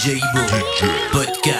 DJ Ibo Podcast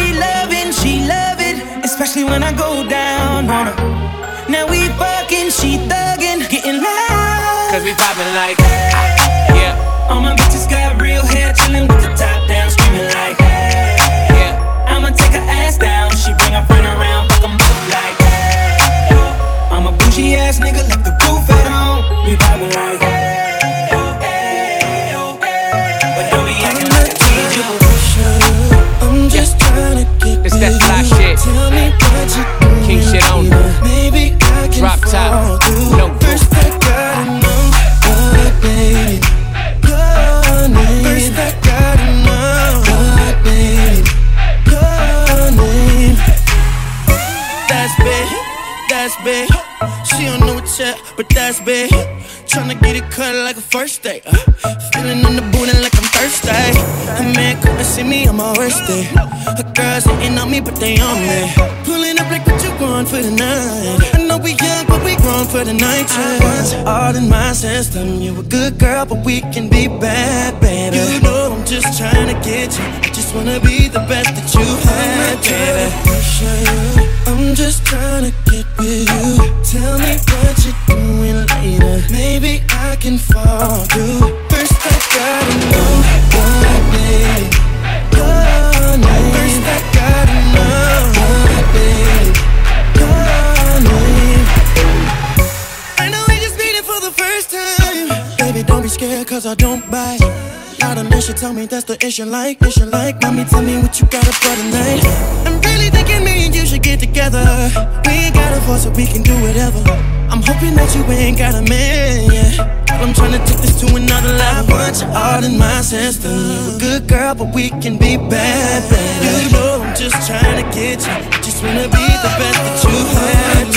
Especially when I go down on her. Now we fucking, she thuggin', getting loud. Cause we poppin' like. ah, Yeah. All my bitches got real hair, chillin' with the top down, screaming like, hey. Yeah. I'ma take her ass down, she bring her friend around, fuck 'em both like, hey. yo. I'm a bougie ass nigga, left the roof at home. We vibing like, hey, yo, hey, yo, hey. That's big. Tryna get it cut like a first date. Uh, feeling on the booty like I'm thirsty. A man couldn't see me on my worst day. Her girls hating on me, but they on me. Pulling up like what you want for the night. I know we young, but we grown for the night. I want you all in my system. You a good girl, but we can be bad, baby. You know I'm just trying to get you. I just wanna be the best that you had, baby. I'm just trying to get with you. Tell me what you're doing later. Maybe I can fall through. First, I gotta know what baby. Your name. First, I gotta know what baby. Your name. I know we just meet it for the first time. Baby, don't be scared, cause I don't bite. She tell me that's the issue like, issue like. Mommy, tell me what you got up for tonight. I'm really thinking me and you should get together. We ain't got a force, so we can do whatever. I'm hoping that you ain't got a man, yeah. I'm trying to take this to another level. I want you all in my system. You a good girl, but we can be bad, baby. You know I'm just trying to get you. Just wanna be the best that you had,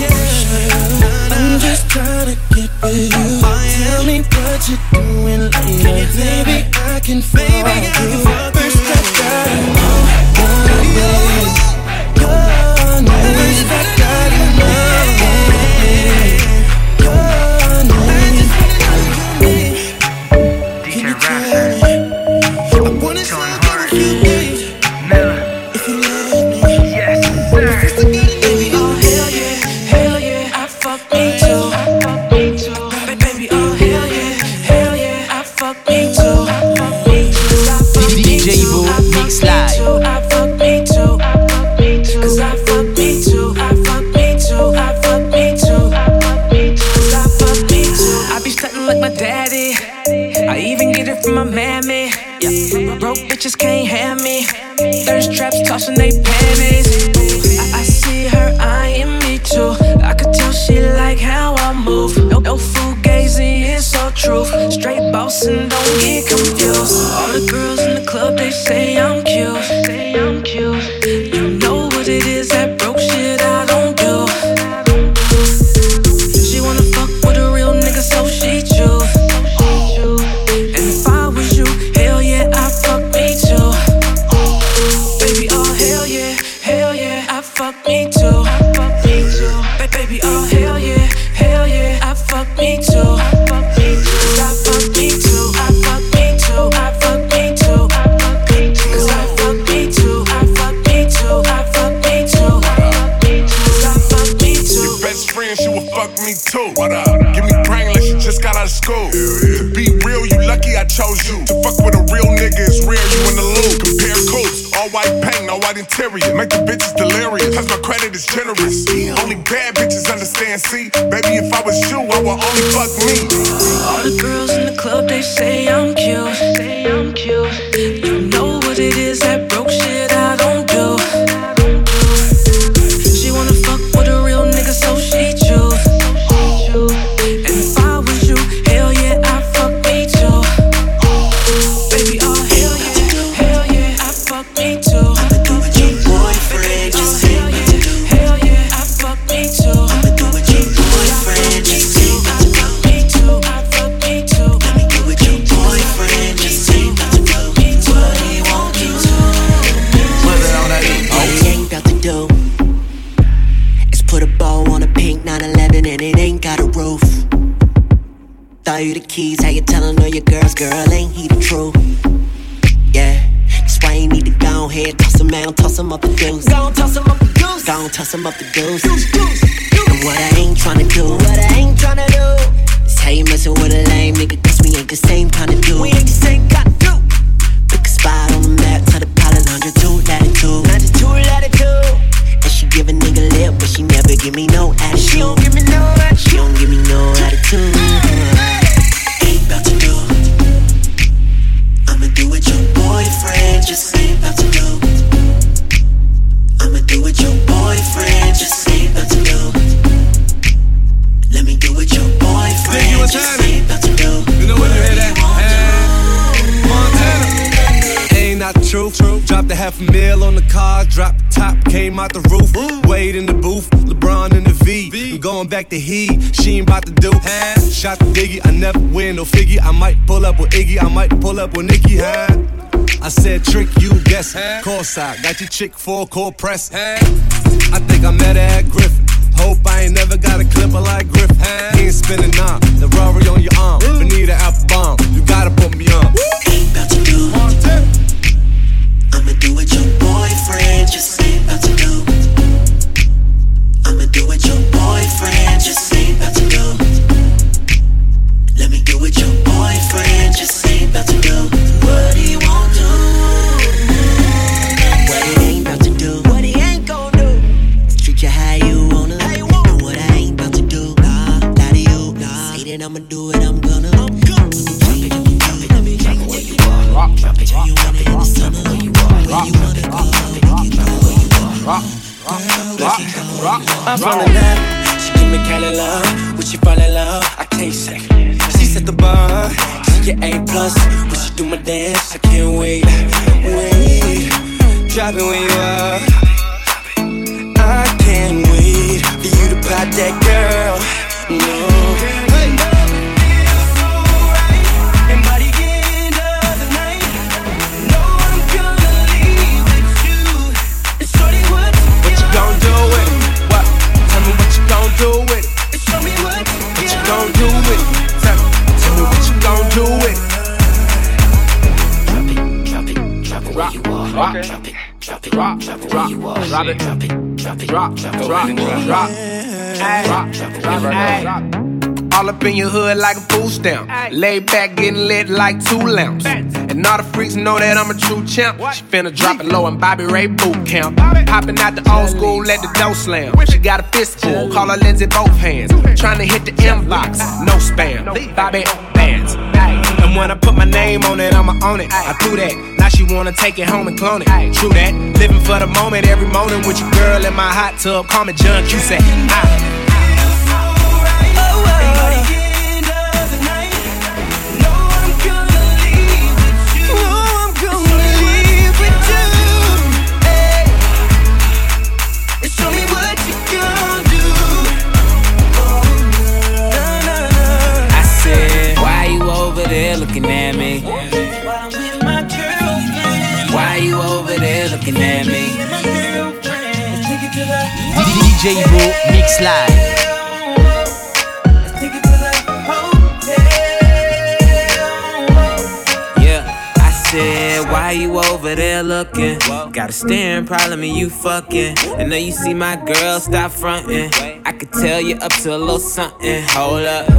baby. I'm just trying to get with you. Tell me what you're doing later. Maybe I can fall through. First, I gotta know what baby. Your name. First, I gotta know tossing they panties. Go about to up back to he, she ain't about to do. Shot the diggy, I never win no figgy. I might pull up with Iggy, I might pull up with Nicki. Huh? I said trick, you guess. Course I got your chick for core press. I think I met her at Griffin. Hope I ain't never got a clipper like Griffin. He ain't spinning now. The Rory on your arm. Benita apple bomb. You gotta put me on. Ain't about to do. I'ma do what your boyfriend just ain't about to do. Do what your boyfriend just ain't about to do. Let me do what your boyfriend just ain't about to do. What he won't do. What he ain't about to do. What he ain't gon' do. Treat you how you wanna. What I ain't about to do. Nah, lie to you. Nah, say that I'ma do it. I'm gonna. I'm gonna. Drop it, drop it, let me drop it where you are. Drop it, where you wanna in the. Where you are. Where you wanna go. Make it go where you are. I'm falling love. She give me Cali love. When she fall in love, I can't say. She set the bar. She get A plus. When she do my dance, I can't wait. Wait. Drop it when you are. I can't wait for you to pop that girl. No. Drop, where you are. drop it. Drop it, drop it, Drop, drop drop, it drop, where you are. drop. Drop, drop, drop, drop. All up in your hood like a food stamp. Lay back, getting lit like two lamps. And all the freaks know that I'm a true champ. She finna drop it low in Bobby Ray boot camp. Popping out the old school, let the dough slam. She got a fistful, call her Lindsay both hands. Trying to hit the inbox, no spam. Bobby bands, And when I put my name on it, I'ma own it. I do that. Now she wanna take it home and clone it. True that. Living for the moment, every morning with your girl in my hot tub. Call me John Cusack. I DJ Bo Mix Live. said, Why you over there looking? Got a staring problem and you fucking. And now you see my girl, stop fronting. I could tell you up to a little something. Hold up,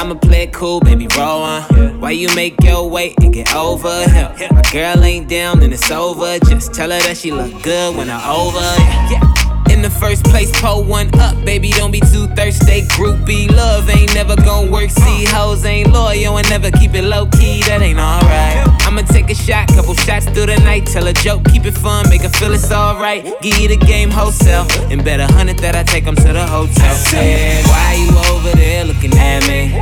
I'ma play it cool, baby, roll on. Why you make your way and get over here? My girl ain't down, then it's over. Just tell her that she look good when I'm over. Yeah in the first place, pull one up, baby. Don't be too thirsty. Groupie love ain't never gonna work. See, hoes ain't loyal and never keep it low key. That ain't alright. I'ma take a shot, couple shots through the night. Tell a joke, keep it fun, make her feel it's alright. Give you the game wholesale, and bet a hundred that I take them to the hotel. Hey, why you over there looking at me?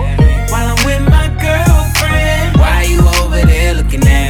While I'm with my girlfriend. Why you over there looking at me?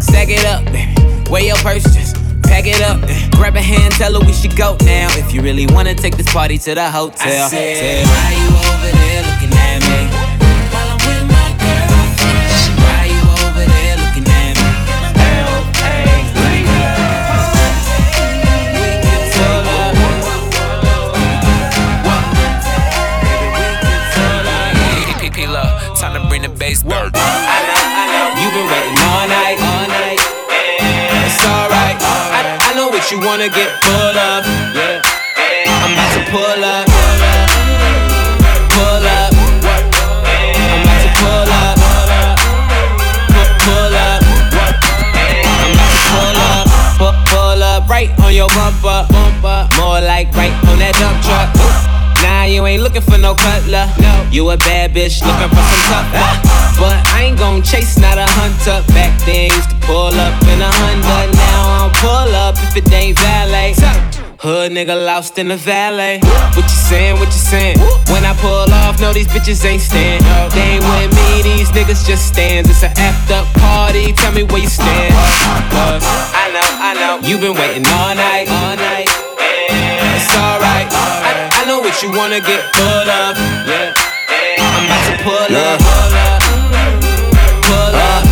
Stack it up, eh, baby. Weigh your purse, just pack it up. Eh, grab a hand, tell her we should go now. If you really wanna take this party to the hotel. I said, why you wanna get full of. Yeah. I'm about to pull up. Pull up. I'm to pull up. Pull up. I'm to pull up. Pull up right on your bumper. More like right you ain't looking for no cutler. No. You a bad bitch looking for some tough But I ain't gon' chase, not a hunter. Back then used to pull up in a Honda. Now I don't pull up if it ain't valet. Hood nigga lost in the valet. What you saying? What you saying? When I pull off, no, these bitches ain't stand. They ain't with me, these niggas just stand. It's an effed up party. Tell me where you stand. Cause I know, I know, you been waiting all night, all night. It's. I, I what you wanna get full of. Yeah. I'm about to pull up. Pull up.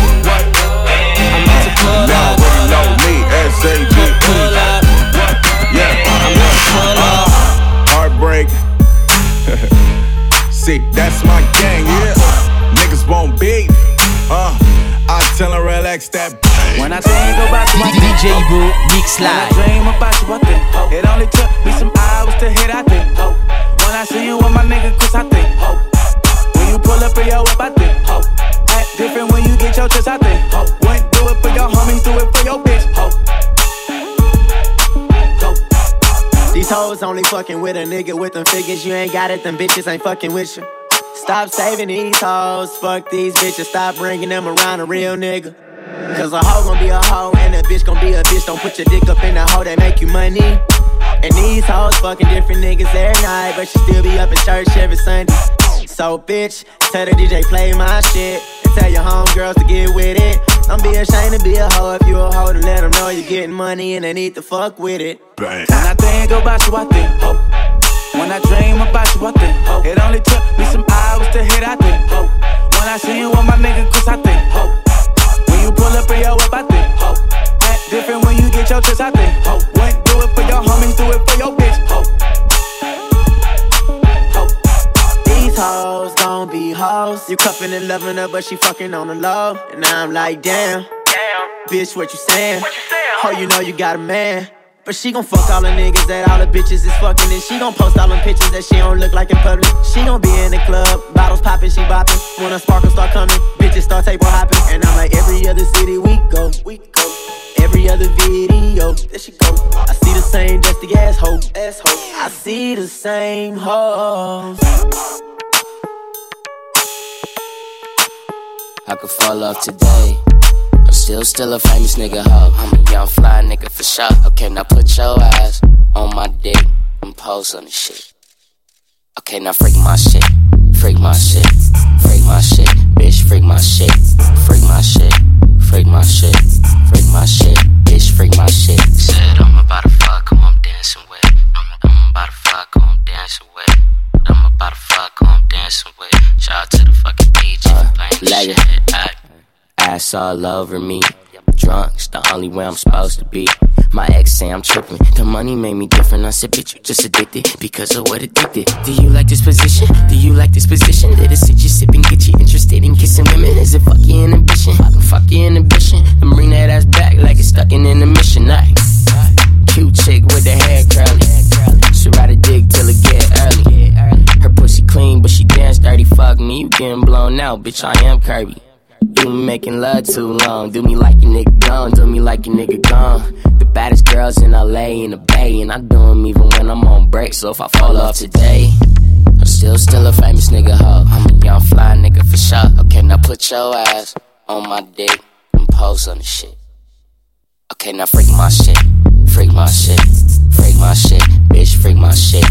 I'm about to pull up. Know me, S-A-G. Pull up. Yeah. I'm about to pull up. Heartbreak. See, that's my gang, yeah. Niggas won't beef. Uh, tell her relax that. When I think about you, I think DJ Bo Mix When I dream about you, I think oh. It only took me some hours to hit, I think oh. When I see you with my nigga Chris, I think oh. When you pull up in your whip, I think Act different when you get your chips, I think Wouldn't do it for your homies, do it for your bitch These hoes only fucking with a nigga with them figures. You ain't got it, them bitches ain't fucking with you. Stop saving these hoes, fuck these bitches. Stop bringing them around a real nigga. Cause a hoe gon' be a hoe and a bitch gon' be a bitch. Don't put your dick up in a hoe that make you money. And these hoes fucking different niggas every night, but she still be up in church every Sunday. So bitch, tell the DJ play my shit and tell your homegirls to get with it. Don't be ashamed to be a hoe if you a hoe to let them know you're getting money and they need to fuck with it. Bang. When I think about you, I think When I dream about you, I think. Oh. It only took me some hours to hit, I think. Oh. When I see you with my nigga, Chris, I think. Oh. When you pull up in your whip, I think. Act different when you get your chips, I think. Wouldn't do it for your homies, do it for your bitch. These hoes gon' be hoes. You cuffin' and loving her, but she fucking on the low. And I'm like, damn. Damn. Bitch, what you sayin'? What you saying? Oh, you know you got a man. But she gon' fuck all the niggas that all the bitches is fucking. And she gon' post all them pictures that she don't look like in public. She gon' be in the club, bottles poppin', she boppin'. When the sparkles start coming, bitches start table hopping. And I'm like, every other city we go, we go. Every other video, there she go. I see the same dusty asshole, asshole. I see the same hoes. I could fall off today. Still, still a famous nigga, ho. I'm a young fly nigga for sure. Okay, now put your ass on my dick and pose on the shit. Okay, now freak my shit. Freak my shit. Freak my shit. Bitch, freak my shit. Freak my shit. Freak my shit. Freak my shit. Bitch, freak my shit. Said I'm about to fuck who I'm dancing with. I'm, I'm about to fuck who I'm dancing with. I'm about to fuck who I'm dancing with. Shout out to the fucking DJ uh, for playing this shit. Uh, ass all over me. Drunk's the only way I'm supposed to be. My ex say I'm tripping. The money made me different. I said, bitch, you just addicted because of what addicted. Do you like this position? Do you like this position? Let us sit you sipping, get you interested in kissing women. Is it fuck your inhibition? Fuck your inhibition. Then bring that ass back like it's stuck in intermission. Night. Cute chick with the hair curly. She ride a dick till it get early. Her pussy clean, but she dance dirty. Fuck me, you getting blown out, bitch. I am Kirby. You making love too long. Do me like a nigga gone. Do me like a nigga gone. The baddest girls in LA in the Bay, and I do them even when I'm on break. So if I fall off today, I'm still still a famous nigga ho. I'm a young fly nigga for sure. Oh, okay, now put your ass on my dick and pose on the shit. Oh, okay, now freak my shit. Freak my shit. Freak my shit. Bitch, freak my shit.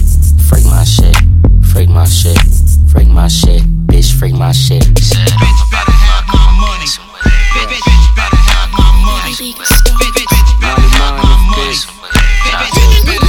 Freak my shit. Freak my shit. Freak my shit. Bitch, freak my shit. Bitch better have my money. Bitch, bitch better have my money. Bitch, bitch, bitch better have my money.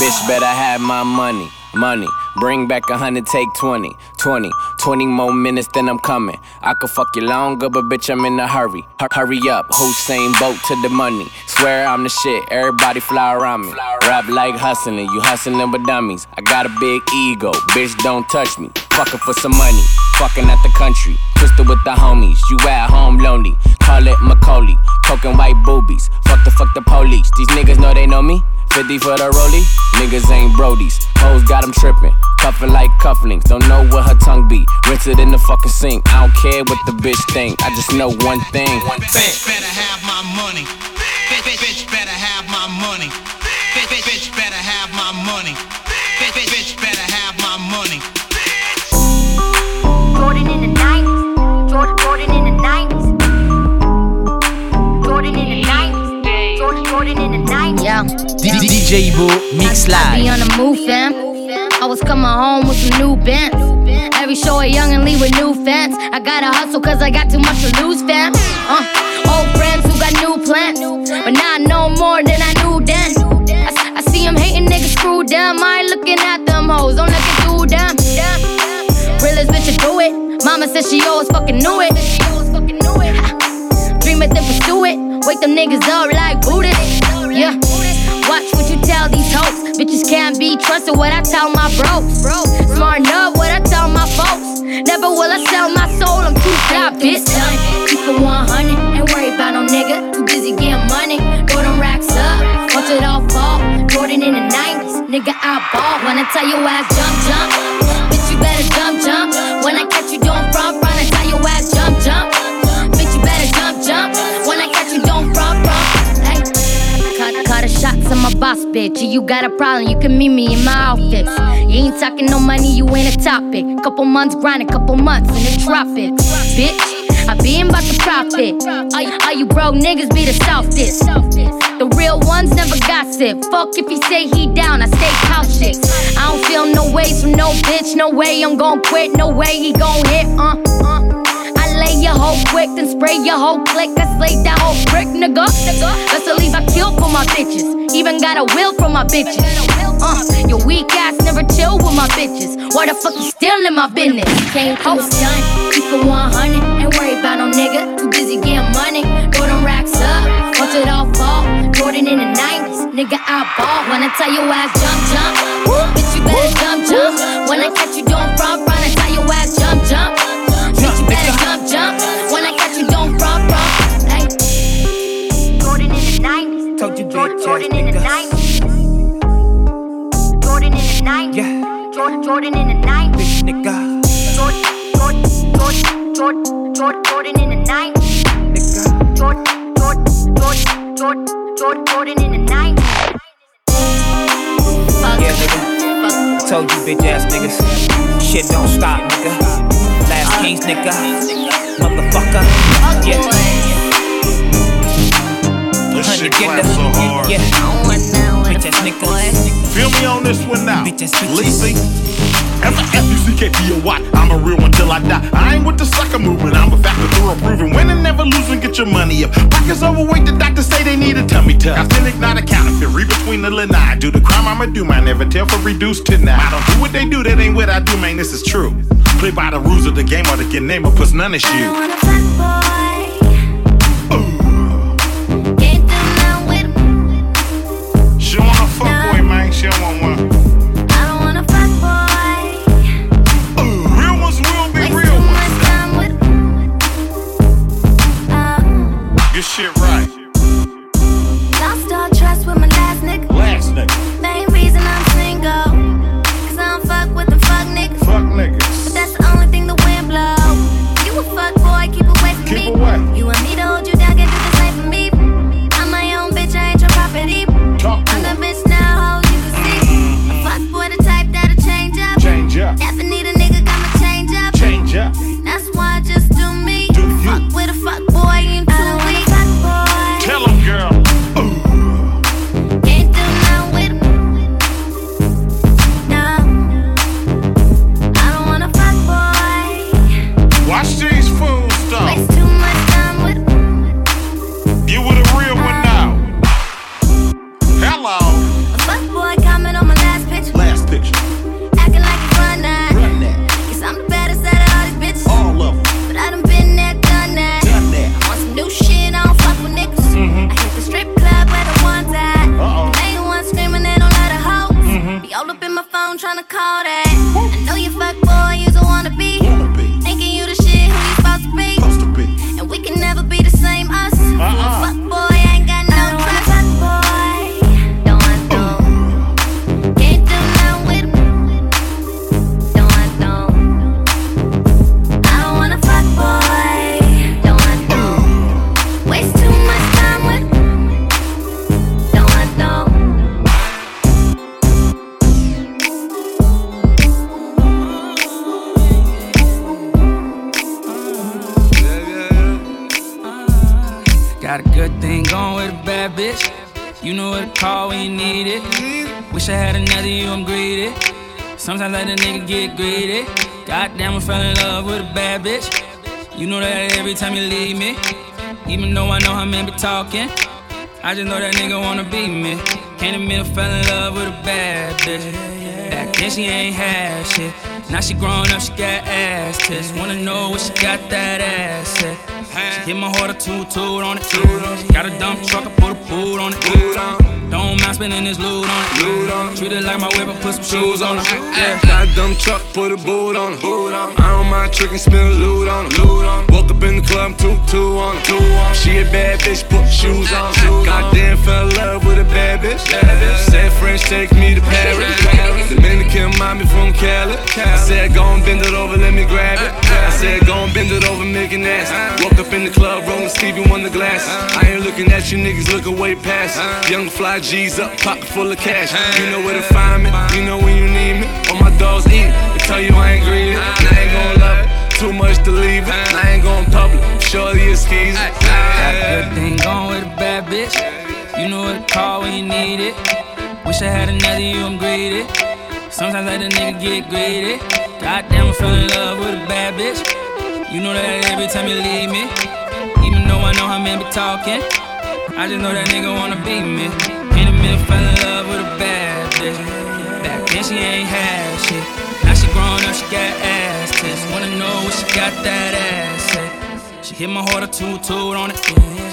Bitch better have my money, money. Bring back a hundred, take 20, 20, 20 more minutes, then I'm coming. I could fuck you longer, but bitch, I'm in a hurry. Hu- Hurry up, Hussein boat to the money. Swear I'm the shit, everybody fly around me. Rap like hustling, you hustling with dummies. I got a big ego, bitch, don't touch me. Fucking for some money, fucking at the country. Twisted with the homies, you at home lonely. Call it Macaulay, coke and white boobies. Fuck the fuck the police, these niggas know they know me. 50 for the rollie, niggas ain't brodies. Hoes got them tripping, cuffing like cufflinks. Don't know what her tongue be. Rinse it in the fucking sink. I don't care what the bitch think. I just know one thing. One thing. Bitch better have my money. Bitch, bitch, bitch better DJ Bo Mix I be on the move, fam. I was coming home with some new bands. Every show a young and leave with new fans. I gotta hustle cause I got too much to lose, fam. Uh, old friends who got new plans. But now I know more than I knew then. I see them hating niggas screw them. I ain't looking at them hoes, I'm looking through them. Realest bitch do it. Mama said she always fucking knew it. Dream it, then pursue it. Wake them niggas up like Buddhists. Yeah. Watch what you tell these hoes. Bitches can't be trusted. What I tell my bros. Smart enough. What I tell my folks. Never will I sell my soul. I'm too fly, bitch. Keep it 100. Ain't worry about no nigga. Too busy getting money. Throw them racks up. Watch it all fall. Jordan in the 90s. Nigga, I ball. When I tell you ass jump, jump. Bitch, you better jump, jump. When I catch you a shots on my boss, bitch. You got a problem, you can meet me in my outfits. You ain't talking no money, you ain't a topic. Couple months grinding, couple months in the tropics. Bitch, I been about to profit. All you, all you broke niggas be the softest. The real ones never gossip. Fuck if he say he down, I stay cautious. I don't feel no ways from no bitch, no way I'm gon' quit, no way he gon' hit, uh, uh. Your hoe quick, then spray your whole click. I slay that whole brick, nigga. Best believe I kill for my bitches. Even got a will for my bitches. Uh, your weak ass never chill with my bitches. Why the fuck you still in my business? Came through done. Keep it 100. Ain't worried about no nigga. Too busy getting money. Throw them racks up. Watch it all fall. Jordan in the 90s. Nigga, I ball. I tell your ass jump, jump. Woo. Jordan, bitch Jordan ass in the. 90s. Jordan in the 90s. Yeah. Jordan, Jordan in the 90s. Bitch nigga. Jordan, Jordan, Jordan, Jordan, Jordan, Jordan in the 90s. Nigga. Jordan, Jordan, Jordan, Jordan, Jordan, Jordan in the 90s. Fuck, Yeah, nigga. fuck. Told you bitch ass niggas. Shit don't stop, nigga. Last kings, nigga. Motherfucker. Yeah. This shit Hundred claps so hard. Yeah. Bitch ass niggas. Feel me on this one now. Bitch ass bitches. Lizzy. F-U-C-K-P-O-Y. I'm a real one till I die. I ain't with the sucker movement. I'm a factor through improving. Win and never lose and get your money up. Pockets overweight. The doctors say they need a tummy tuck. Authentic, not a counterfeit. Read between the lanai. Do the crime I'ma do. Man, never tell for reduced to now. I don't do what they do. That ain't what I do, man. This is true. Play by the rules of the game or the get name or puts none of you. She want one. Be talking. I just know that nigga wanna be me. Can't admit I fell in love with a bad bitch. Back then she ain't had shit. Now she grown up, she got ass tits. Wanna know what she got that ass at. She hit my heart a toot toot on it. Got a dump truck, I put a boot on it. Don't mind spending this loot on it. Treat it like my I put some shoes on it. Yeah. Got a dumb truck, put a boot on it. I don't mind tricking, spin a loot on it. Woke up in the club, two, two on it. She a bad bitch, put shoes on. Goddamn, fell in love with a bad bitch. Said French, take me to Paris. Dominican mommy from Cali. I said, go and bend it over, let me grab it. I said, go and bend it over, make it nasty. Woke up in the club, rolling Stevie Wonder glasses. I ain't looking at you niggas, looking way past. Young fly G's up, pocket full of cash. You know where to find me, you know when you need me. All my dogs eat, they tell you I ain't greedy. And I ain't gonna love it, too much to leave it. And I ain't gon' public, surely it's skis. Got a good thing going with a bad bitch. You know what to call when you need it. Wish I had another you, I'm greedy. Sometimes I let a nigga get greedy. Goddamn, I fell in love with a bad bitch. You know that every time you leave me. Even though I know how men be talking. I just know that nigga wanna be me. Can't admit I fell in love with a bad bitch. Back then she ain't had shit. Now she grown up, she got ass tits. Wanna know what she got that ass at? She hit my heart a toot toot on it.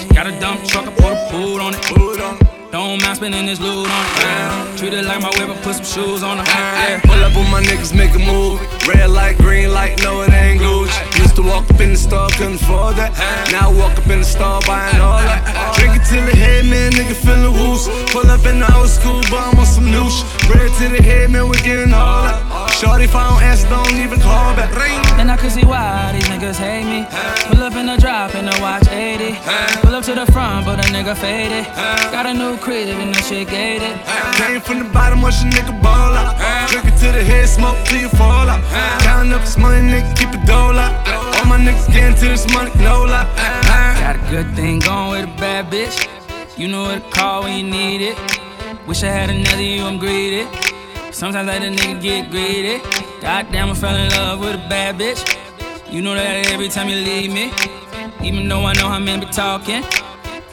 She got a dump truck, I put a boot on it. Don't mind spending this loot on it. Treat it like my whip, put some shoes on her. Yeah. Pull up with my niggas, make a move. Red light, green light, no it ain't Gucci. Used to walk up in the store, couldn't afford that. Now walk up in the store, buying all that. Drink it till the head, man, nigga feeling woos. Pull up in the old school, but I'm on some new shit. Red to the head, man, we getting all that. Shorty, if I don't answer, don't even call back. Ring. Then I could see why these niggas hate me. Pull up in the drop in the watch 80. Pull up to the front, but a nigga faded. Got a new crib and that shit gated. Came from the bottom, watch a nigga ball out. Drink it to the head, smoke till you fall out. Counting up this money, nigga, keep it dole out. All my niggas getting to this money, no lie. Got a good thing going with a bad bitch. You know what to call when you need it. Wish I had another you, I'm greedy. Sometimes I let a nigga get greedy. Goddamn, I fell in love with a bad bitch. You know that every time you leave me. Even though I know how men be talking.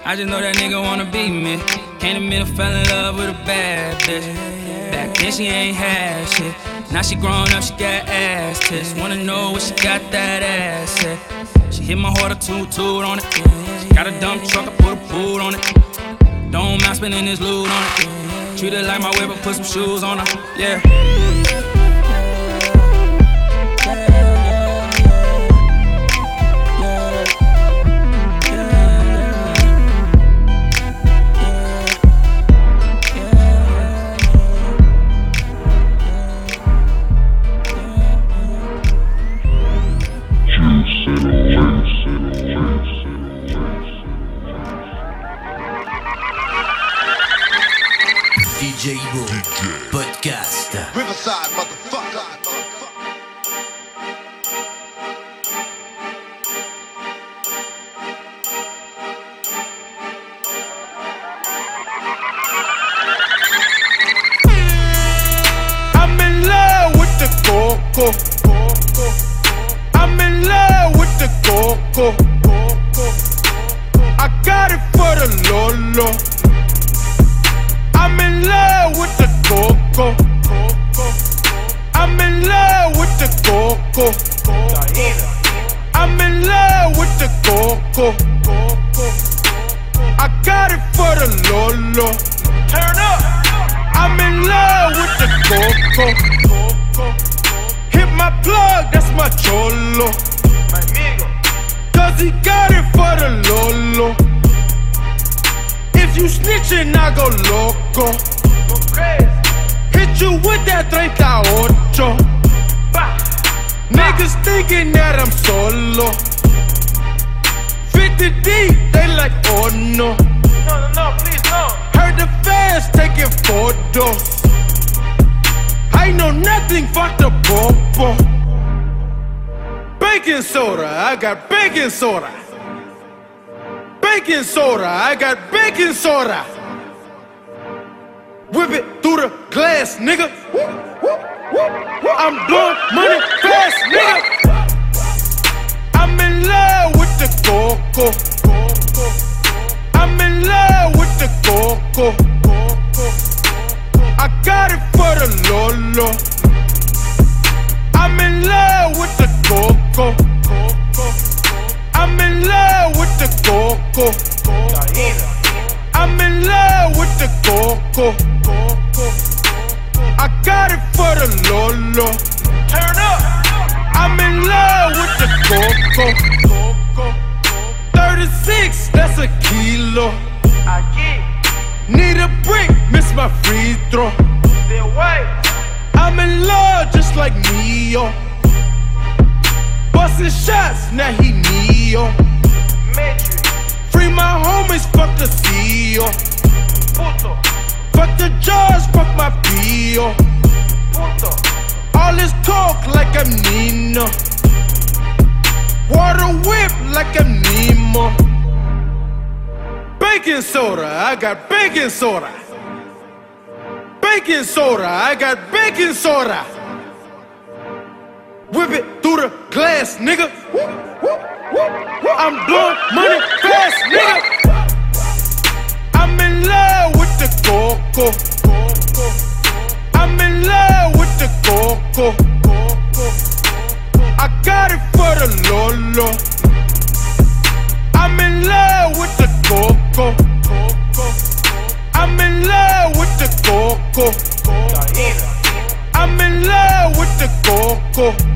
I just know that nigga wanna be me. Can't admit I fell in love with a bad bitch. Back then she ain't had shit. Now she grown up, she got ass tits. Wanna know what she got that ass at. She hit my heart a toot toot on it. She got a dump truck, I put a boot on it. Don't mind spending this loot on it. Treat it like my I put some shoes on her. Yeah. DJ Ibo Podcast. Riverside, motherfucker. I'm in love with the coco. I'm in love with the coco. I got it for the Lolo. I'm in love with the coco. I'm in love with the coco. I'm in love with the coco. I got it for the Lolo. Turn up. I'm in love with the coco. Hit my plug, that's my cholo. Cause he got it for the Lolo. If you snitching, I go loco. Hit you with that 38. Niggas thinking that I'm solo. 50 deep, they like, oh no. No, no, no, please no. Heard the fans taking photos. I know nothing, fuck the popo. Baking soda, I got baking soda. Baking soda, I got baking soda. Whip it through the glass, nigga. I'm blowing money fast, nigga. I'm in love with the coco. I'm in love with the coco. I got it for the Lolo. I'm in love with the coco. I'm in love with the coco. I'm in love with the coco. I got it for the Lolo. Turn up. I'm in love with the coco. 36, that's a kilo. Need a brick, miss my free throw. I'm in love just like Neo. Busting shots, now he Neo. Free my homies, fuck the CEO. Fuck the judge, fuck my PO. All this talk like I'm Nino. Water whip like I'm Nemo. Baking soda, I got baking soda. Baking soda, I got baking soda. Whip it through the glass, nigga. I'm blowing money fast, nigga. I'm in love with the coco. I'm in love with the coco. I got it for the Lolo. I'm in love with the coco. I'm in love with the coco. I'm in love with the coco.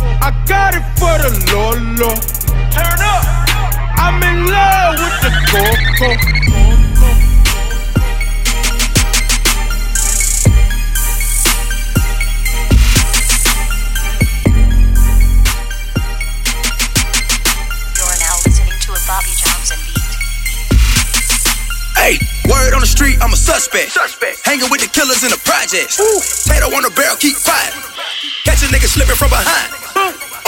I got it for the Lolo. Turn up. I'm in love with the coco. Word on the street, I'm a suspect. Suspect. Hanging with the killers in the projects. Tato on the barrel, keep quiet. Catch a nigga slipping from behind.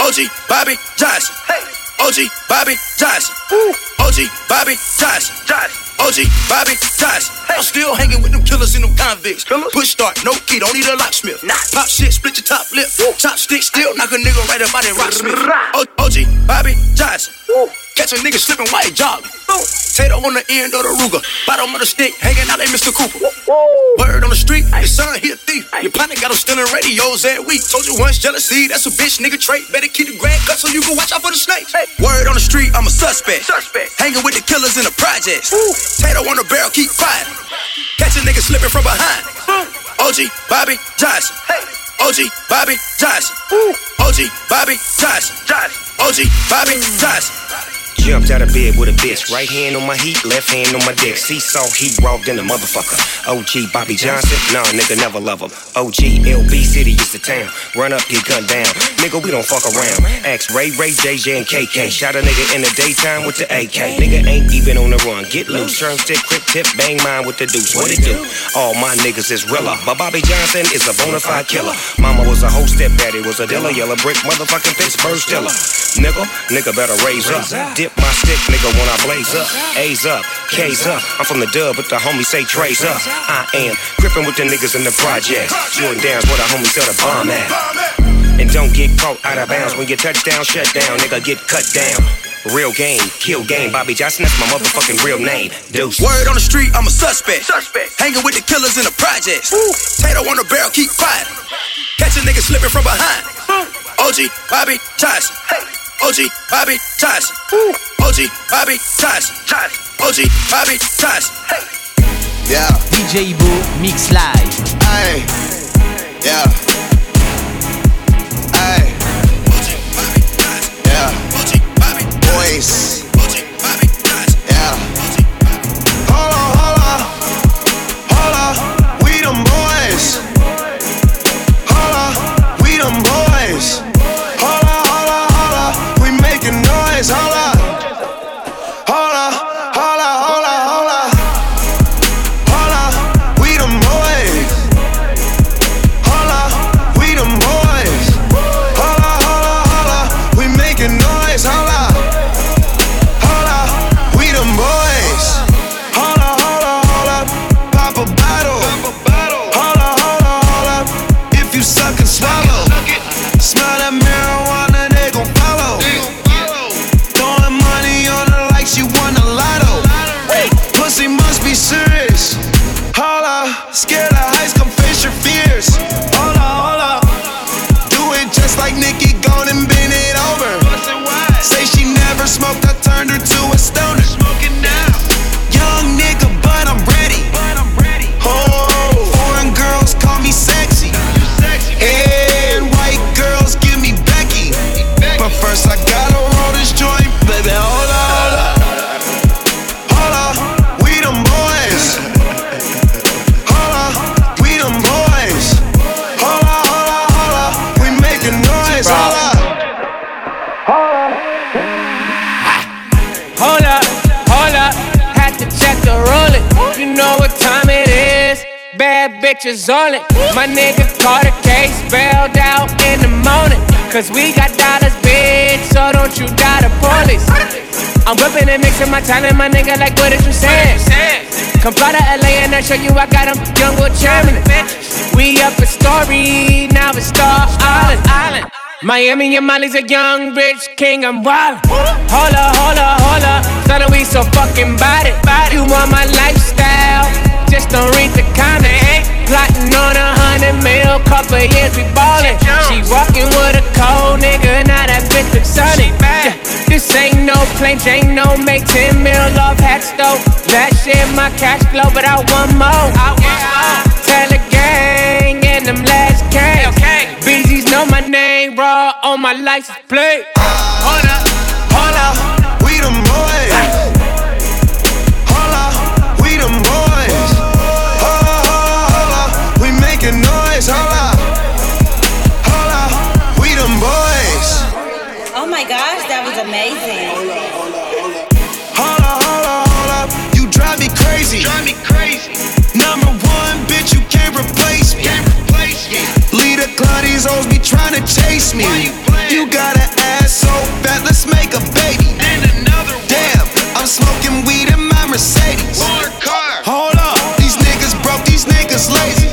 OG Bobby Johnson. OG Bobby Johnson. OG Bobby Johnson. OG Bobby Johnson. I'm still hanging with them killers and them convicts. Push start, no key, don't need a locksmith. Pop shit, split your top lip. Top stick, still knock a nigga right up out that rocksmith. OG Bobby Johnson. Catch a nigga slipping white jogging. Tato on the end of the Ruger. Bottom of the stick, hanging out like Mr. Cooper. Word on the street, your son, he a thief. Your partner got him stealing radios every week. Told you once, jealousy, that's a bitch nigga trait. Better keep the grad cut so you can watch out for the snakes. Word on the street, I'm a suspect. Suspect. Hanging with the killers in the projects. Tato on the barrel, keep quiet. Catch a nigga slipping from behind. OG Bobby Johnson. OG Bobby Johnson. OG Bobby Johnson. OG Bobby Johnson. Jumped out of bed with a bitch. Right hand on my heat, left hand on my dick. Seesaw heat walked in the motherfucker. OG Bobby Johnson, nah, nigga never love him. OG LB City is the town. Run up, get gunned down. Nigga, we don't fuck around. Ask Ray, Ray, JJ, and KK. Shot a nigga in the daytime with the AK. Nigga ain't even on the run. Get loose, turn stick, quick tip, bang mine with the deuce. What it do? All my niggas is realer. But Bobby Johnson is a bona fide killer. Mama was a whole step daddy was a dealer. Yellow brick, motherfucking Pittsburgh Steeler. Nigga, nigga better raise up. Dip my stick, nigga, when I blaze up. A's up, K's up. I'm from the dub, but the homies say Trey's up. I am gripping with the niggas in the projects. Jordan Downs where the homies sell the bomb at. And don't get caught out of bounds when you touchdown, shut down, nigga, get cut down. Real game, kill game. Bobby Johnson, that's my motherfucking real name. Deuce. Word on the street, I'm a suspect. Suspect. Hanging with the killers in the projects. Tato on the barrel, keep quiet. Catch a nigga slipping from behind. OG Bobby Johnson. OG Bobby Johnson. OG Bobby Johnson. OG Bobby Johnson. Yeah. DJ Boo Mix Live. Hey. Dollars, bitch, so don't you die the police. I'm whipping and mixing my talent, my nigga, like what is you saying? Come fly to LA and I show you I got them young boy chairman. We up a story, now it's Star Island. Island. Miami and Molly's a young rich king, I'm wild. Holla, holla, holla. Son, we so fucking bad it. You want my lifestyle? Just don't read the comment. Plotting on a hundred mil, couple years we ballin'. She walking with a cold nigga, now that bitch look sunny. Yeah, this ain't no plain Jane, no make 10 mil off hat stove. That shit my cash flow, but I want more. I want more. Tell the gang and them last cans. BGs know my name, raw on my license plate. Hold up, hold up, we them boys. Hold up, we them boys. These hoes be trying to chase me. You got an ass so fat, let's make a baby. And another Damn, I'm smoking weed in my Mercedes. Hold up, these niggas broke, these niggas lazy.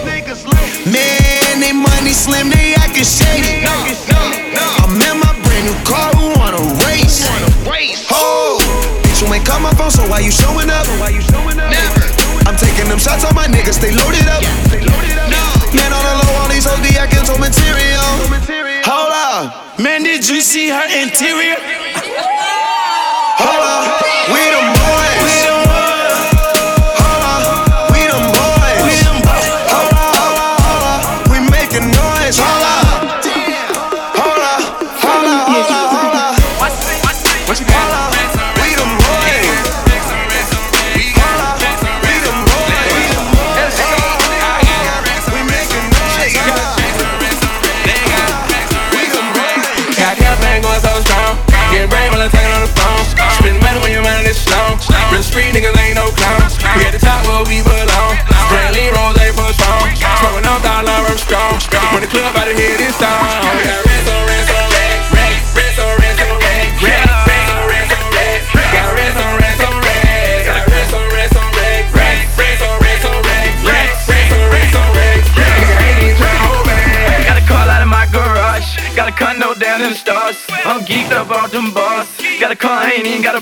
Man, they money slim, they acting shady. I'm in my brand new car, who wanna race? Oh, bitch, you ain't call my phone, so why you showing up? Never. I'm taking them shots on my niggas, they loaded up. These hoes be acting so material. Hold up, man, did you see her interior?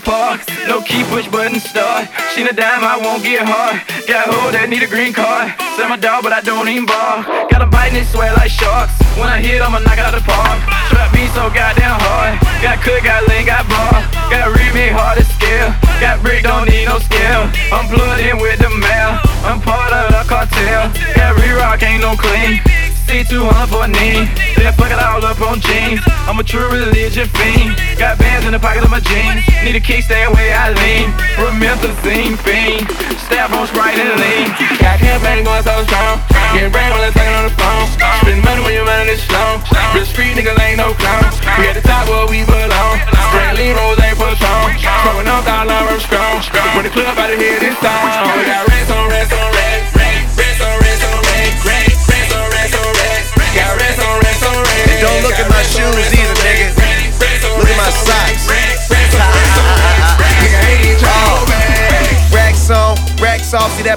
Park. No key, push button, start. She a dime, I won't get hard. Got a hoe that need a green card. Sell my dog, but I don't even bar. Got a bite and sweat like sharks. When I hit, I'ma knock out the park. Trap me so goddamn hard. Got cook, got lean, got bar. Got remake hard to scale. Got brick, don't need no scale. I'm plugged in with the mail. I'm part of the cartel. Got re-rock, ain't no clean. C200 for a knee. Then fuck it all up on jeans. I'm a true religion fiend. Got bands in the pocket of my jeans. Need a kick, stay away, I lean. Promethazine fiend. Stab on Sprite and lean. Got campaign going so strong. Getting brain while I'm talking on the phone. Spend money when your mind is slow. Real street niggas ain't no clowns. We at the top where we belong. Brantley Rose ain't for strong. Smoking on dollar, I'm strong. When the club out of here, this song. We got rest on rest on. Rest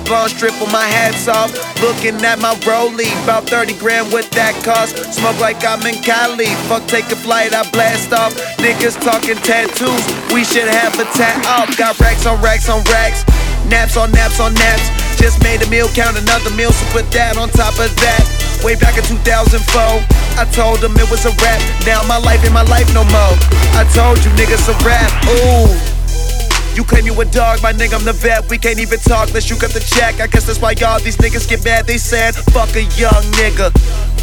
blonde strip with my hats off. Looking at my rollie, about 30 grand what that cost. Smoke like I'm in Cali. Fuck, take a flight, I blast off. Niggas talking tattoos, we should have a tat off. Got racks on racks on racks. Naps on naps on naps. Just made a meal, count another meal, so put that on top of that. Way back in 2004, I told them it was a rap. Now my life ain't my life no more. I told you niggas a rap. Ooh. You claim you a dog, my nigga, I'm the vet. We can't even talk unless you got the check. I guess that's why y'all these niggas get mad. They said, fuck a young nigga.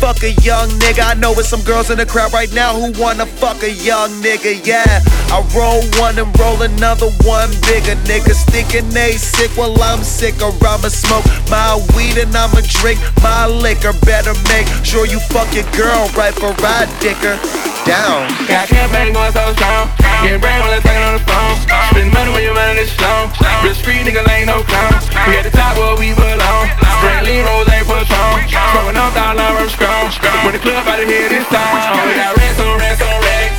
Fuck a young nigga. I know it's some girls in the crowd right now who wanna fuck a young nigga. Yeah, I roll one and roll another one bigger. Niggas thinking they sick, well, I'm sick. Or I'ma smoke my weed and I'ma drink my liquor. Better make sure you fuck your girl right for I dick her down. Got campaign going so strong. Getting brain while I'm talking on the phone. Spend money when your mind is slow. Real street niggas ain't no clowns. We at the top where we belong. Brantley Rose ain't for strong. Smoking on dollar, I'm strong. When the club out of here, this time. Oh, we got rest on rest on rest.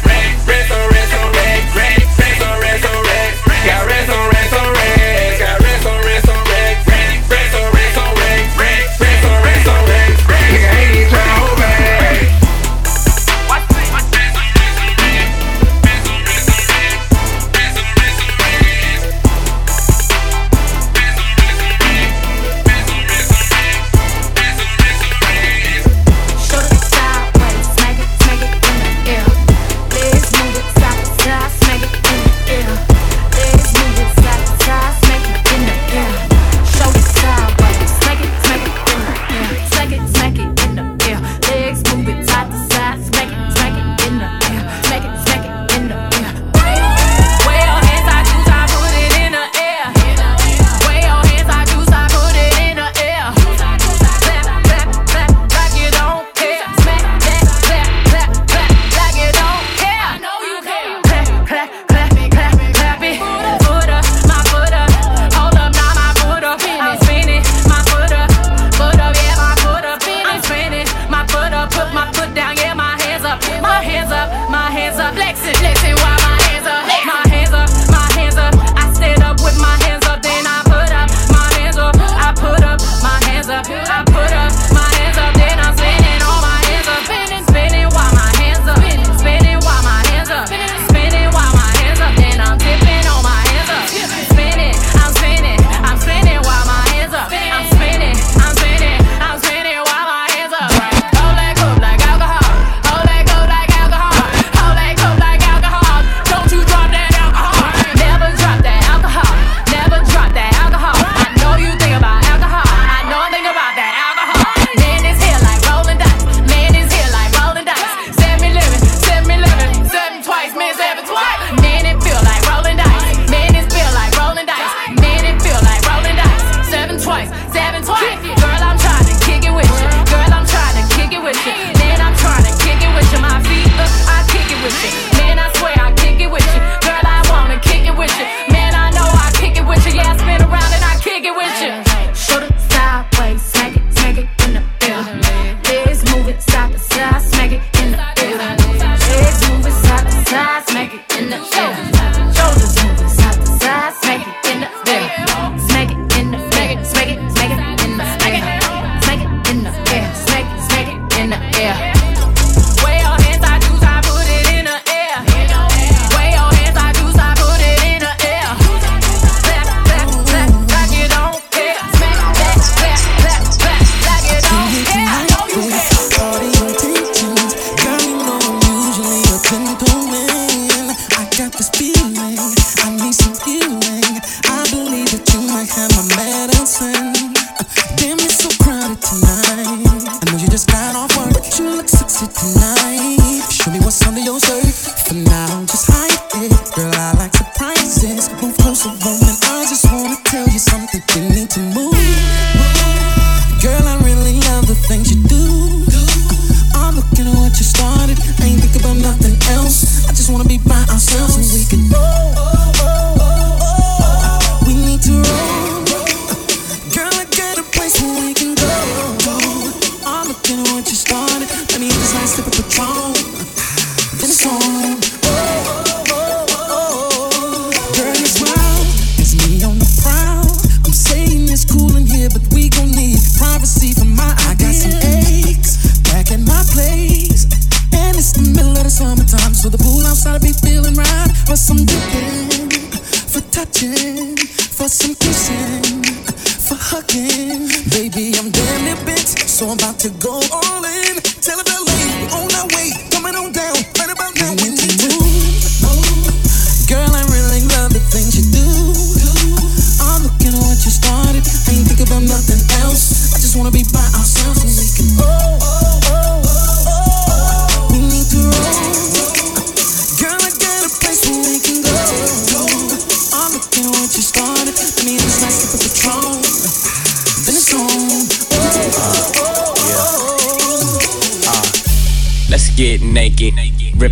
hugging. Baby, I'm damn near bent, so I'm about to go all in. Tell a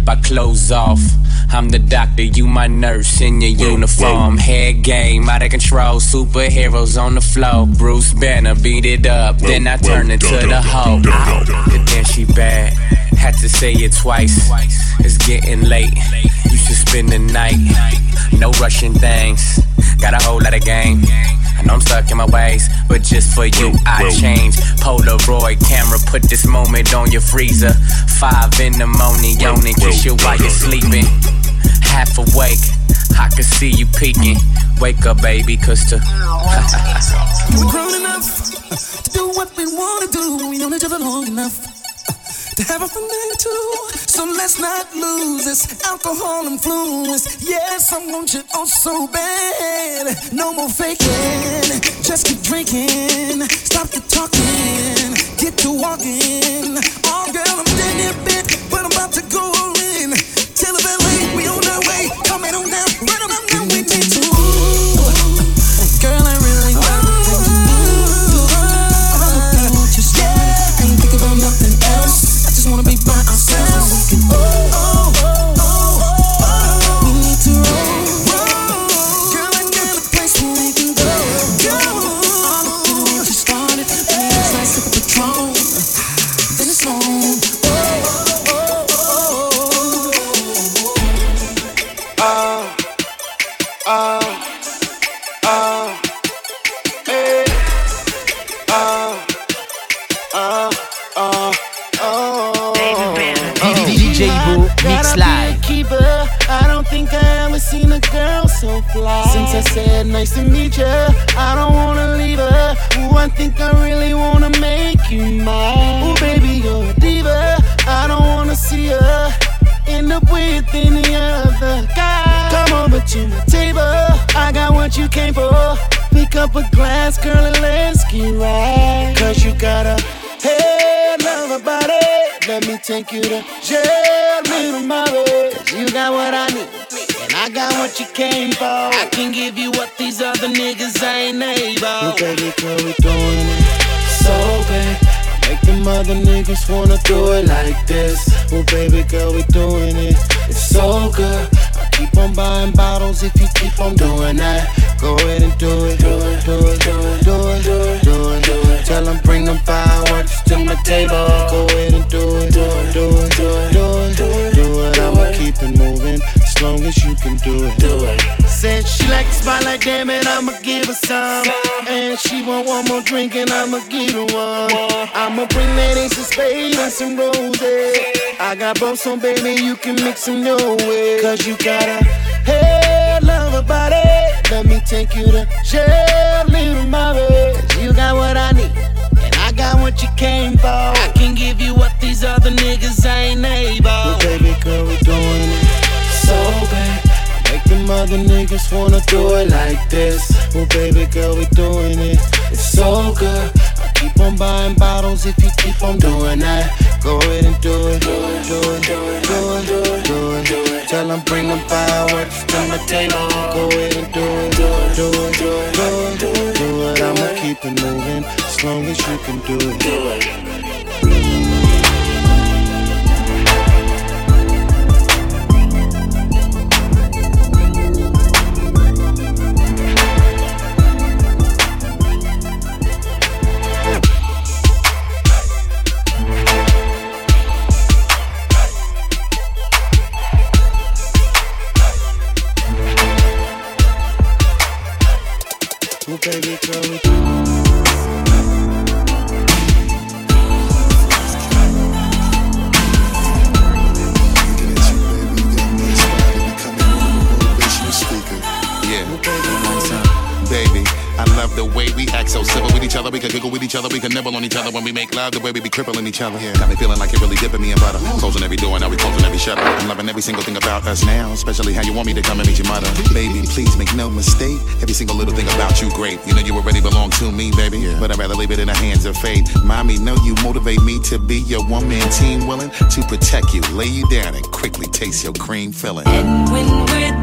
I close off. I'm the doctor, you my nurse in your uniform. Head game, out of control, superheroes on the floor. Bruce Banner beat it up, then I turn into the Hulk. But then she bad, had to say it twice. It's getting late, you should spend the night. No rushing things, got a whole lot of game. I know I'm stuck in my ways, but just for you, I change. Polaroid camera, put this moment on your freezer five in the morning, yawning, kiss you while you're sleeping. Half awake, I can see you peeking. Wake up, baby, cause the. We're grown enough to do what we wanna do. We know each other long enough to have a fun day too. So let's not lose this alcohol influence. Yes, I want you oh so bad. No more faking, just keep drinking. Stop the talking, get to walking girl, I'm taking a bit, but I'm about to go. Get up. so baby, you can mix them your way. Cause you got a head, love, a body. Let me take you to Shelly Mary. Cause you got what I need, and I got what you came for. I can give you what these other niggas ain't able. Well, baby girl, we doing it so bad. Make them other niggas wanna do it like this. Well, baby girl, we doing it. It's so good. Keep on buying bottles if you keep on doing that. Go ahead and do it, do it, do it, do it, do it, do it. Do it. Tell them bring them fireworks to my table. Go ahead and do it, do it, do it, do it, do it. Do it. I'ma keep it moving as long as you can. Do it. Each other. We can nibble on each other when we make love. The way we be crippling each other. Yeah. Got me feeling like you're really dipping me in butter. Closing every door, now we closing every shutter. I'm loving every single thing about us now, especially how you want me to come and meet your mother. Baby, please make no mistake. Every single little thing about you great. You know you already belong to me, baby. But I'd rather leave it in the hands of fate. Mommy, know you motivate me to be your one man team, willing to protect you, lay you down, and quickly taste your cream filling. And When we're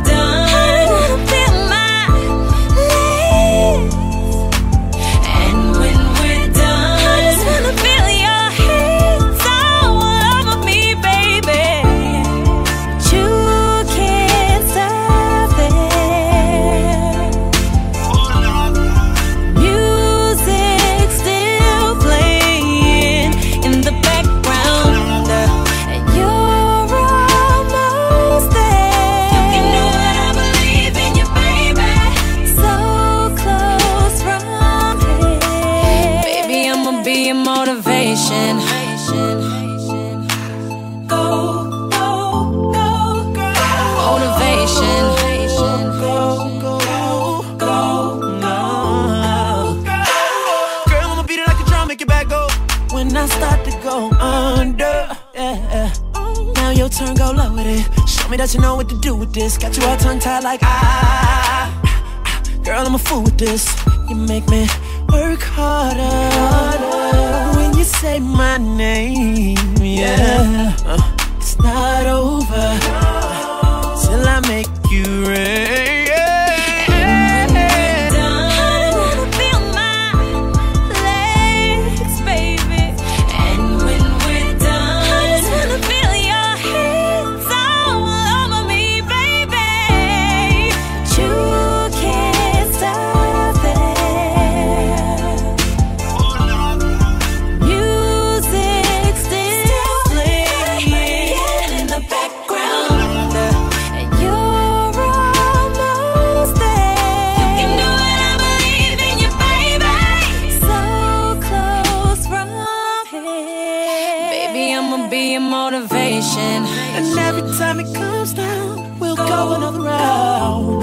be your motivation. And every time it comes down, we'll go another round.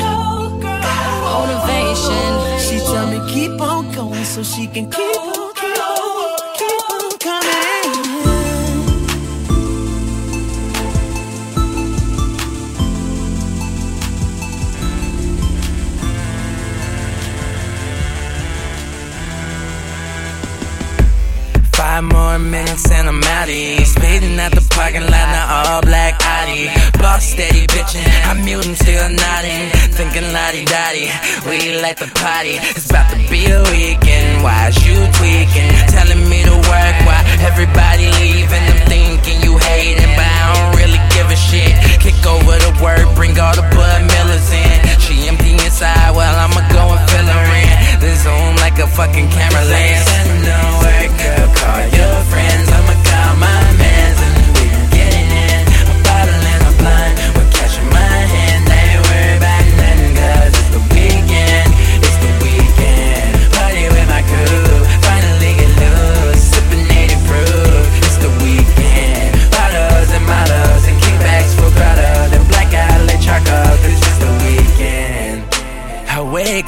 Motivation. She tell me keep on going so she can keep on, Five more minutes and I'm out. Speeding at the parking lot, now all black Audi. Boss steady bitchin', I'm muting still nodding. Thinking lottie dotty, we like the party. It's about to be a weekend. Why is you tweaking? Telling me to work while everybody leaving. I'm thinking you hating, but I don't really give a shit. Kick over the work, bring all the Bud Millers in. She empty inside, well, I'ma go and fill her in. The zoom like a fucking camera lens. Call your friends.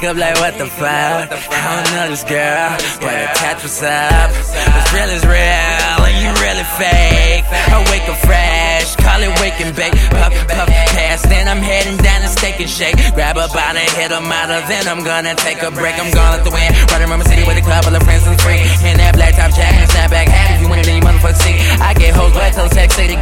Wake up like what the fuck? I don't know this girl, but attach what's up. What's real is real, and you really fake. I wake up fresh, call it wake and bake. Puff, puff, pass, then I'm heading down to steak and shake. Grab a bottle, hit a model, then I'm gonna take a break. I'm gonna let the wind. Running around my city with a club full of friends and free. In that black top jacket snapback hat, if you want it, then you motherfucker see. I get hoes, but tell say. I about the motherfucking league. Cause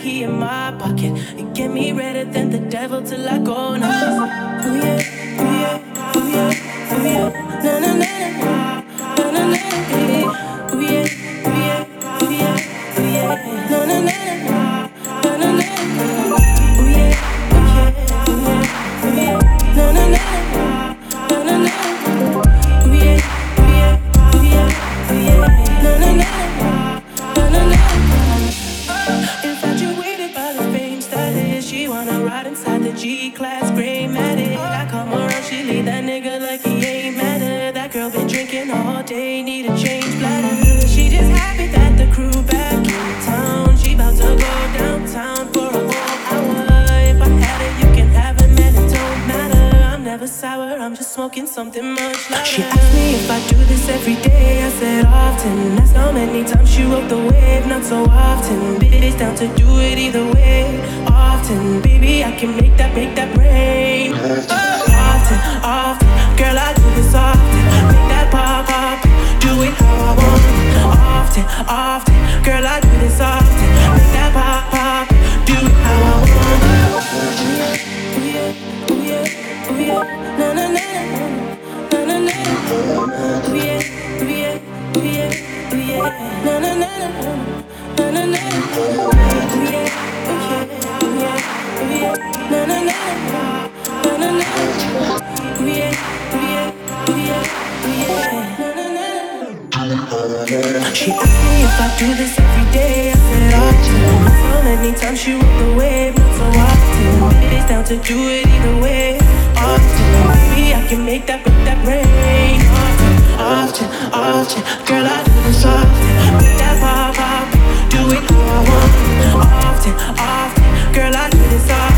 he in my pocket. You get me redder than the devil till I go nuts. Oh yeah. She asked me if I do this every day. I said I do. So many times she walked away, but so often it's down to do it either way. Often, maybe I can make that break that rain. Often, often, often, girl I do this often. Make that do it often, often. Girl, I do this often.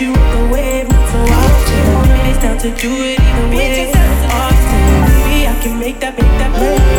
you with the way so often. It's down to do it either way. Often, baby, I can make that, make that, make.